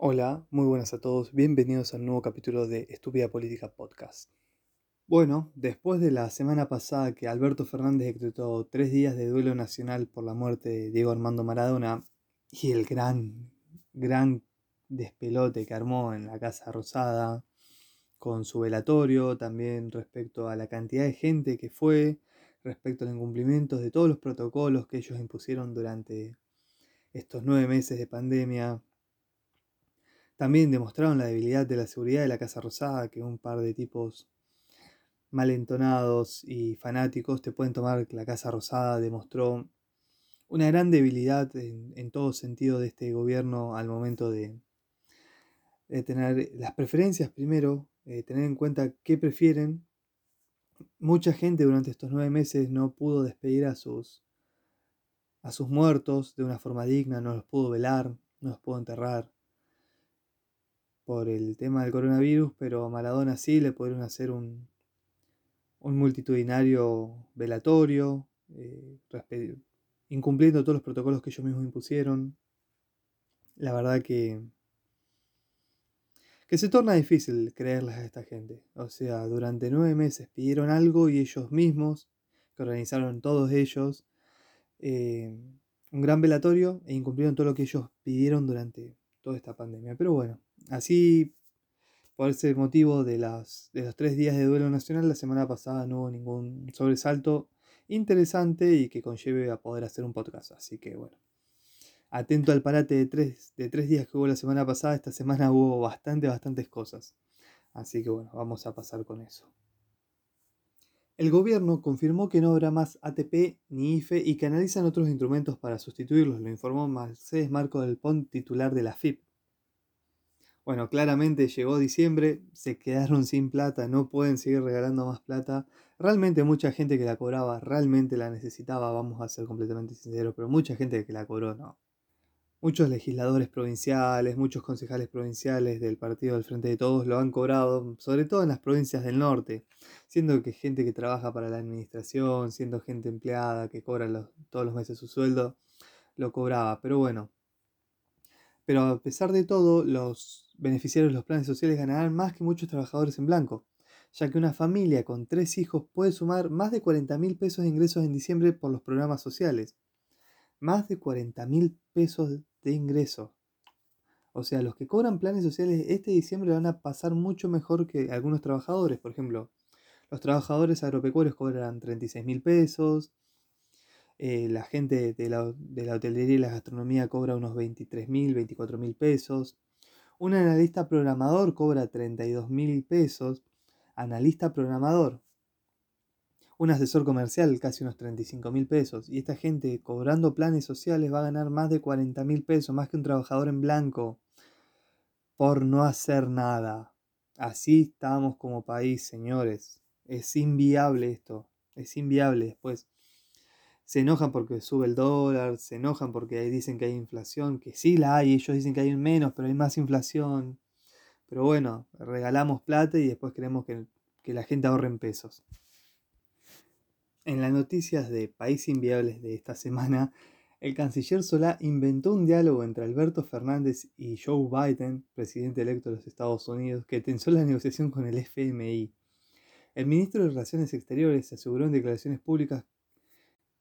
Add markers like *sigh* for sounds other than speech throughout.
Hola, muy buenas a todos, bienvenidos al nuevo capítulo de Estúpida Política Podcast. Bueno, después de la semana pasada que Alberto Fernández decretó tres días de duelo nacional por la muerte de Diego Armando Maradona y el gran, gran despelote que armó en la Casa Rosada con su velatorio, también respecto a la cantidad de gente que fue, respecto al incumplimiento de todos los protocolos que ellos impusieron durante estos nueve meses de pandemia, también demostraron la debilidad de la seguridad de la Casa Rosada, que un par de tipos malentonados y fanáticos te pueden tomar la Casa Rosada, demostró una gran debilidad en, todo sentido de este gobierno al momento de, tener las preferencias primero, eh, tener en cuenta qué prefieren. Mucha gente durante estos nueve meses no pudo despedir a sus, a sus muertos de una forma digna, no los pudo velar, no los pudo enterrar por el tema del coronavirus, pero a Maradona sí le pudieron hacer un, un multitudinario velatorio, eh, incumpliendo todos los protocolos que ellos mismos impusieron. La verdad que, que se torna difícil creerles a esta gente. O sea, durante nueve meses pidieron algo y ellos mismos, que organizaron todos ellos, eh, un gran velatorio e incumplieron todo lo que ellos pidieron durante toda esta pandemia. Pero bueno, Así, por ese motivo de, las, de los tres días de duelo nacional, la semana pasada no hubo ningún sobresalto interesante y que conlleve a poder hacer un podcast. Así que bueno, atento al parate de tres, de tres días que hubo la semana pasada, esta semana hubo bastante, bastantes cosas. Así que bueno, vamos a pasar con eso. El gobierno confirmó que no habrá más ATP ni IFE y que analizan otros instrumentos para sustituirlos, lo informó Mercedes Marco del Pont, titular de la FIP. Bueno, claramente llegó diciembre, se quedaron sin plata, no pueden seguir regalando más plata. Realmente mucha gente que la cobraba realmente la necesitaba, vamos a ser completamente sinceros, pero mucha gente que la cobró no. Muchos legisladores provinciales, muchos concejales provinciales del Partido del Frente de Todos lo han cobrado, sobre todo en las provincias del norte, siendo que gente que trabaja para la administración, siendo gente empleada que cobra todos los meses su sueldo, lo cobraba. Pero bueno, pero a pesar de todo, los beneficiarios de los planes sociales ganarán más que muchos trabajadores en blanco, ya que una familia con tres hijos puede sumar más de 40 mil pesos de ingresos en diciembre por los programas sociales. Más de 40 mil pesos de ingresos. O sea, los que cobran planes sociales este diciembre van a pasar mucho mejor que algunos trabajadores. Por ejemplo, los trabajadores agropecuarios cobrarán 36 mil pesos, eh, la gente de la, hotelería y la gastronomía cobra unos 23 mil, 24 mil pesos. Un analista programador cobra 32 mil pesos. Analista programador. Un asesor comercial casi unos 35 mil pesos. Y esta gente cobrando planes sociales va a ganar más de 40 mil pesos, más que un trabajador en blanco, por no hacer nada. Así estamos como país, señores. Es inviable esto. Es inviable después se enojan porque sube el dólar, se enojan porque dicen que hay inflación, que sí la hay, ellos dicen que hay menos, pero hay más inflación. Pero bueno, regalamos plata y después queremos que, que la gente ahorre en pesos. En las noticias de País Inviables de esta semana, el canciller Solá inventó un diálogo entre Alberto Fernández y Joe Biden, presidente electo de los Estados Unidos, que tensó la negociación con el FMI. El ministro de Relaciones Exteriores aseguró en declaraciones públicas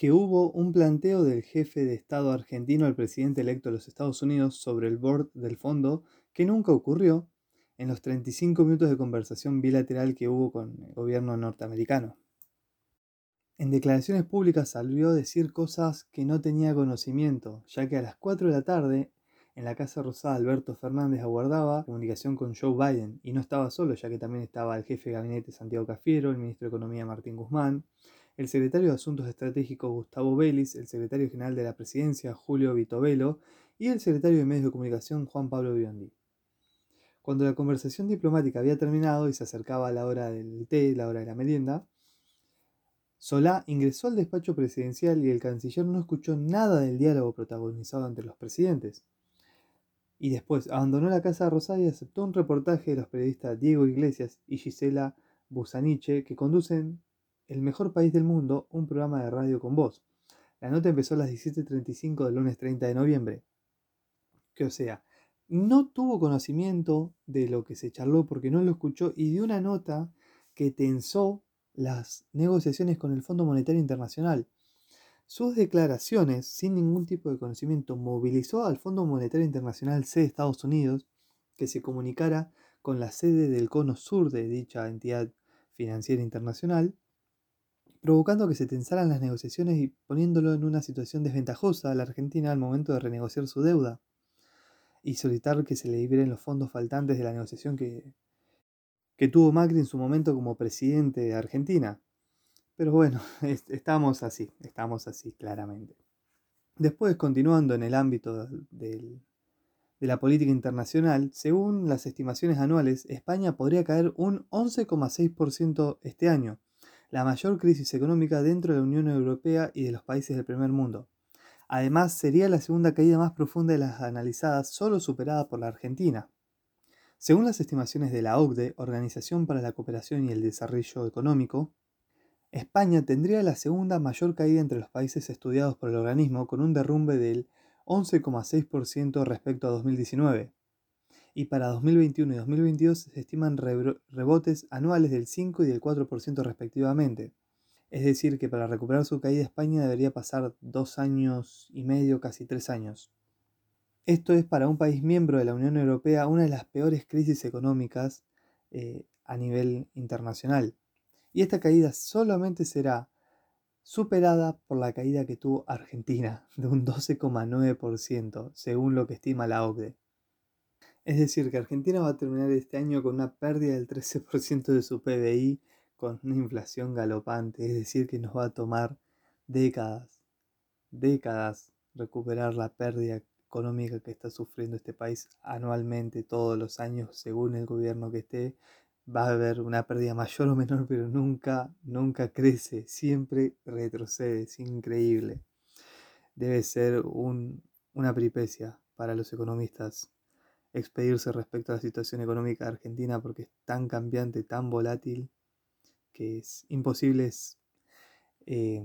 que hubo un planteo del jefe de Estado argentino al presidente electo de los Estados Unidos sobre el board del fondo que nunca ocurrió en los 35 minutos de conversación bilateral que hubo con el gobierno norteamericano. En declaraciones públicas salió a decir cosas que no tenía conocimiento, ya que a las 4 de la tarde en la Casa Rosada Alberto Fernández aguardaba comunicación con Joe Biden y no estaba solo, ya que también estaba el jefe de gabinete Santiago Cafiero, el ministro de Economía Martín Guzmán, el secretario de Asuntos Estratégicos Gustavo Vélez, el secretario general de la Presidencia Julio Vitovelo y el secretario de Medios de Comunicación Juan Pablo Biondi. Cuando la conversación diplomática había terminado y se acercaba la hora del té, la hora de la merienda, Solá ingresó al despacho presidencial y el canciller no escuchó nada del diálogo protagonizado entre los presidentes. Y después abandonó la Casa Rosada y aceptó un reportaje de los periodistas Diego Iglesias y Gisela Busaniche que conducen el mejor país del mundo, un programa de radio con voz. La nota empezó a las 17.35 del lunes 30 de noviembre. Que o sea, no tuvo conocimiento de lo que se charló porque no lo escuchó y dio una nota que tensó las negociaciones con el Fondo Monetario Internacional. Sus declaraciones, sin ningún tipo de conocimiento, movilizó al Fondo Monetario Internacional C de Estados Unidos que se comunicara con la sede del cono sur de dicha entidad financiera internacional, provocando que se tensaran las negociaciones y poniéndolo en una situación desventajosa a la Argentina al momento de renegociar su deuda y solicitar que se le liberen los fondos faltantes de la negociación que, que tuvo Macri en su momento como presidente de Argentina. Pero bueno, *laughs* estamos así, estamos así claramente. Después, continuando en el ámbito de la política internacional, según las estimaciones anuales, España podría caer un 11,6% este año, la mayor crisis económica dentro de la Unión Europea y de los países del primer mundo. Además, sería la segunda caída más profunda de las analizadas, solo superada por la Argentina. Según las estimaciones de la OCDE, Organización para la Cooperación y el Desarrollo Económico, España tendría la segunda mayor caída entre los países estudiados por el organismo, con un derrumbe del 11,6% respecto a 2019. Y para 2021 y 2022 se estiman rebotes anuales del 5 y del 4% respectivamente. Es decir, que para recuperar su caída España debería pasar dos años y medio, casi tres años. Esto es para un país miembro de la Unión Europea una de las peores crisis económicas eh, a nivel internacional. Y esta caída solamente será superada por la caída que tuvo Argentina de un 12,9%, según lo que estima la OCDE. Es decir, que Argentina va a terminar este año con una pérdida del 13% de su PBI con una inflación galopante, es decir, que nos va a tomar décadas, décadas recuperar la pérdida económica que está sufriendo este país anualmente, todos los años, según el gobierno que esté, va a haber una pérdida mayor o menor, pero nunca, nunca crece, siempre retrocede, es increíble. Debe ser una peripecia para los economistas expedirse respecto a la situación económica de Argentina porque es tan cambiante, tan volátil, que es imposible, eh,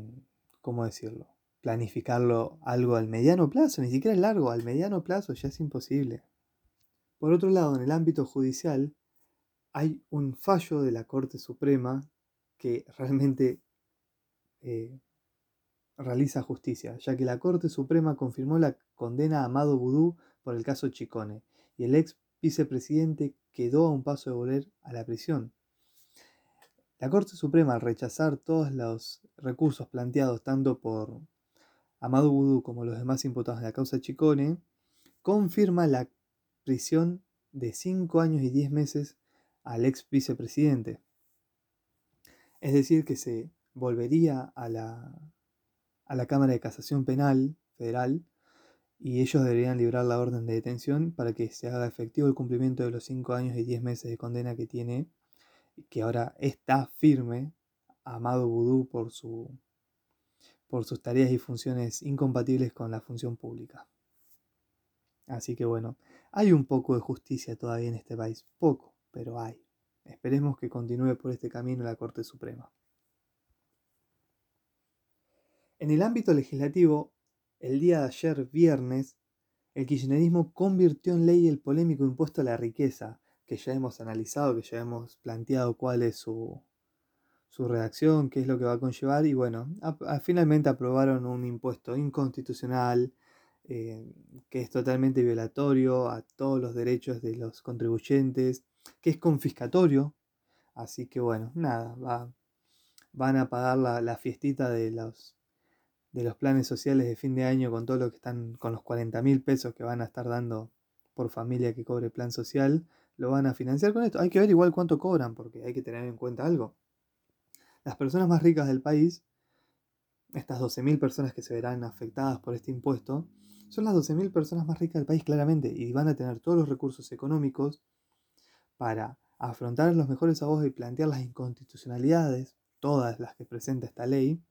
¿cómo decirlo? Planificarlo algo al mediano plazo, ni siquiera es largo, al mediano plazo ya es imposible. Por otro lado, en el ámbito judicial, hay un fallo de la Corte Suprema que realmente eh, realiza justicia, ya que la Corte Suprema confirmó la condena a Amado Vudú por el caso Chicone, y el ex vicepresidente quedó a un paso de volver a la prisión. La Corte Suprema, al rechazar todos los recursos planteados tanto por Amado Boudou como los demás imputados en la causa Chicone, confirma la prisión de 5 años y 10 meses al ex vicepresidente. Es decir, que se volvería a la, a la Cámara de Casación Penal Federal y ellos deberían librar la orden de detención para que se haga efectivo el cumplimiento de los 5 años y 10 meses de condena que tiene que ahora está firme, amado vudú por, su, por sus tareas y funciones incompatibles con la función pública. Así que bueno, hay un poco de justicia todavía en este país, poco, pero hay. Esperemos que continúe por este camino la Corte Suprema. En el ámbito legislativo, el día de ayer, viernes, el kirchnerismo convirtió en ley el polémico impuesto a la riqueza, que ya hemos analizado, que ya hemos planteado cuál es su, su redacción, qué es lo que va a conllevar y bueno, finalmente aprobaron un impuesto inconstitucional eh, que es totalmente violatorio a todos los derechos de los contribuyentes, que es confiscatorio, así que bueno, nada, va, van a pagar la, la, fiestita de los, de los planes sociales de fin de año con todo lo que están, con los 40 mil pesos que van a estar dando por familia que cobre plan social, lo van a financiar con esto. Hay que ver igual cuánto cobran, porque hay que tener en cuenta algo. Las personas más ricas del país, estas 12.000 personas que se verán afectadas por este impuesto, son las 12.000 personas más ricas del país claramente y van a tener todos los recursos económicos para afrontar los mejores abogados y plantear las inconstitucionalidades, todas las que presenta esta ley,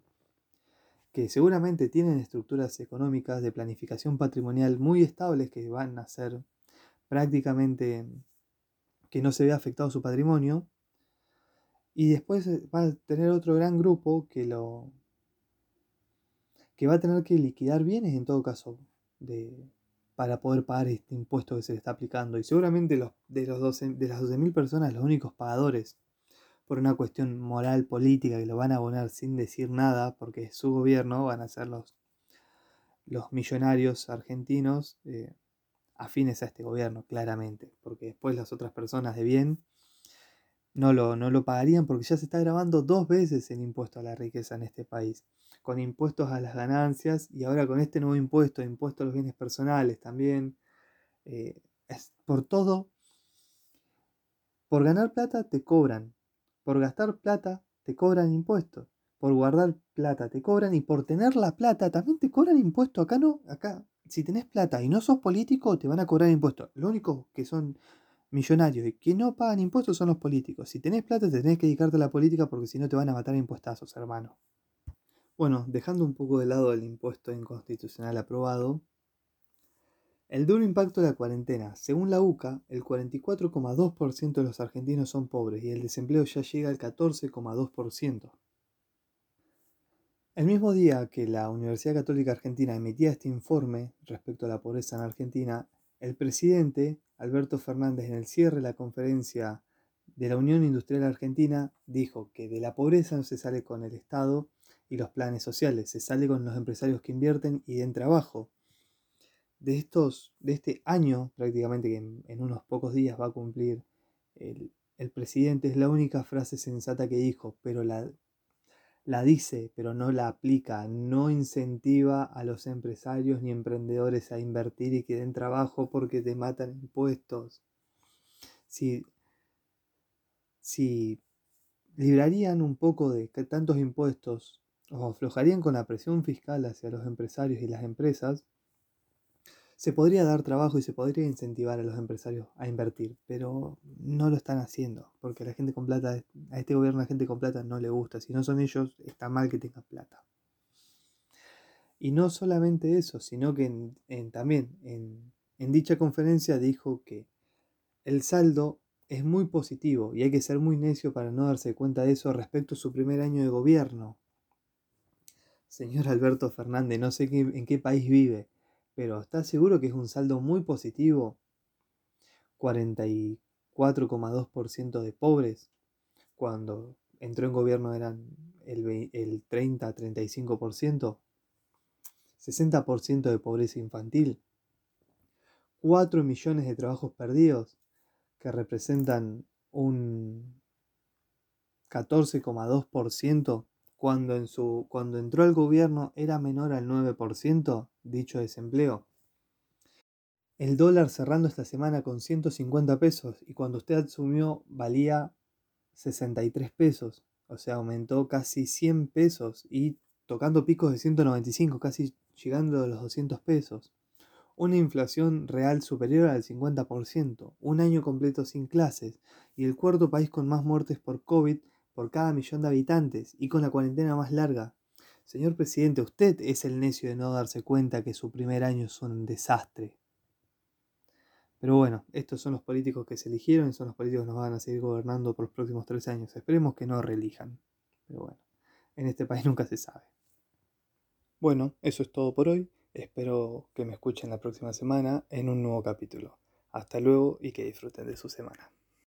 que seguramente tienen estructuras económicas de planificación patrimonial muy estables que van a ser prácticamente que no se vea afectado su patrimonio. Y después eh, va a tener otro gran grupo que lo que va a tener que liquidar bienes en todo caso de, para poder pagar este impuesto que se le está aplicando. Y seguramente los, de, los de las 12.000 personas, los únicos pagadores por una cuestión moral, política, que lo van a abonar sin decir nada, porque su gobierno, van a ser los, los millonarios argentinos eh, afines a este gobierno, claramente, porque después las otras personas de bien no lo, no lo pagarían porque ya se está grabando dos veces el impuesto a la riqueza en este país, con impuestos a las ganancias y ahora con este nuevo impuesto, impuesto a los bienes personales también. Eh, es por todo. Por ganar plata te cobran, por gastar plata te cobran impuestos, por guardar plata te cobran y por tener la plata también te cobran impuestos. Acá no, acá si tenés plata y no sos político te van a cobrar impuestos. Lo único que son millonarios y que no pagan impuestos son los políticos. Si tenés plata, te tenés que dedicarte a la política porque si no te van a matar impuestazos, hermano. Bueno, dejando un poco de lado el impuesto inconstitucional aprobado, el duro impacto de la cuarentena. Según la UCA, el 44,2% de los argentinos son pobres y el desempleo ya llega al 14,2%. El mismo día que la Universidad Católica Argentina emitía este informe respecto a la pobreza en Argentina, el presidente Alberto Fernández en el cierre de la conferencia de la Unión Industrial Argentina dijo que de la pobreza no se sale con el Estado y los planes sociales, se sale con los empresarios que invierten y den trabajo. De, estos, de este año, prácticamente que en, unos pocos días va a cumplir el, el presidente, es la única frase sensata que dijo, pero la la dice, pero no la aplica, no incentiva a los empresarios ni emprendedores a invertir y que den trabajo porque te matan impuestos. Si, si librarían un poco de tantos impuestos o aflojarían con la presión fiscal hacia los empresarios y las empresas, se podría dar trabajo y se podría incentivar a los empresarios a invertir, pero no lo están haciendo, porque la gente con plata, a este gobierno la gente con plata no le gusta, si no son ellos, está mal que tengan plata. Y no solamente eso, sino que también en, en dicha conferencia dijo que el saldo es muy positivo y hay que ser muy necio para no darse cuenta de eso respecto a su primer año de gobierno. Señor Alberto Fernández, no sé en qué país vive, pero ¿estás seguro que es un saldo muy positivo? 44,2% de pobres, cuando entró en gobierno eran el, el 30-35%, 60% de pobreza infantil, 4 millones de trabajos perdidos, que representan un 14,2% cuando, en su, cuando entró al gobierno era menor al 9% dicho desempleo. El dólar cerrando esta semana con 150 pesos y cuando usted asumió valía 63 pesos, o sea, aumentó casi 100 pesos y tocando picos de 195, casi llegando a los 200 pesos. Una inflación real superior al 50%, un año completo sin clases y el cuarto país con más muertes por COVID por cada millón de habitantes y con la cuarentena más larga. Señor presidente, usted es el necio de no darse cuenta que su primer año es un desastre. Pero bueno, estos son los políticos que se eligieron y son los políticos que nos van a seguir gobernando por los próximos tres años. Esperemos que no reelijan. Pero bueno, en este país *laughs* nunca se sabe. Bueno, eso es todo por hoy. Espero que me escuchen la próxima semana en un nuevo capítulo. Hasta luego y que disfruten de su semana.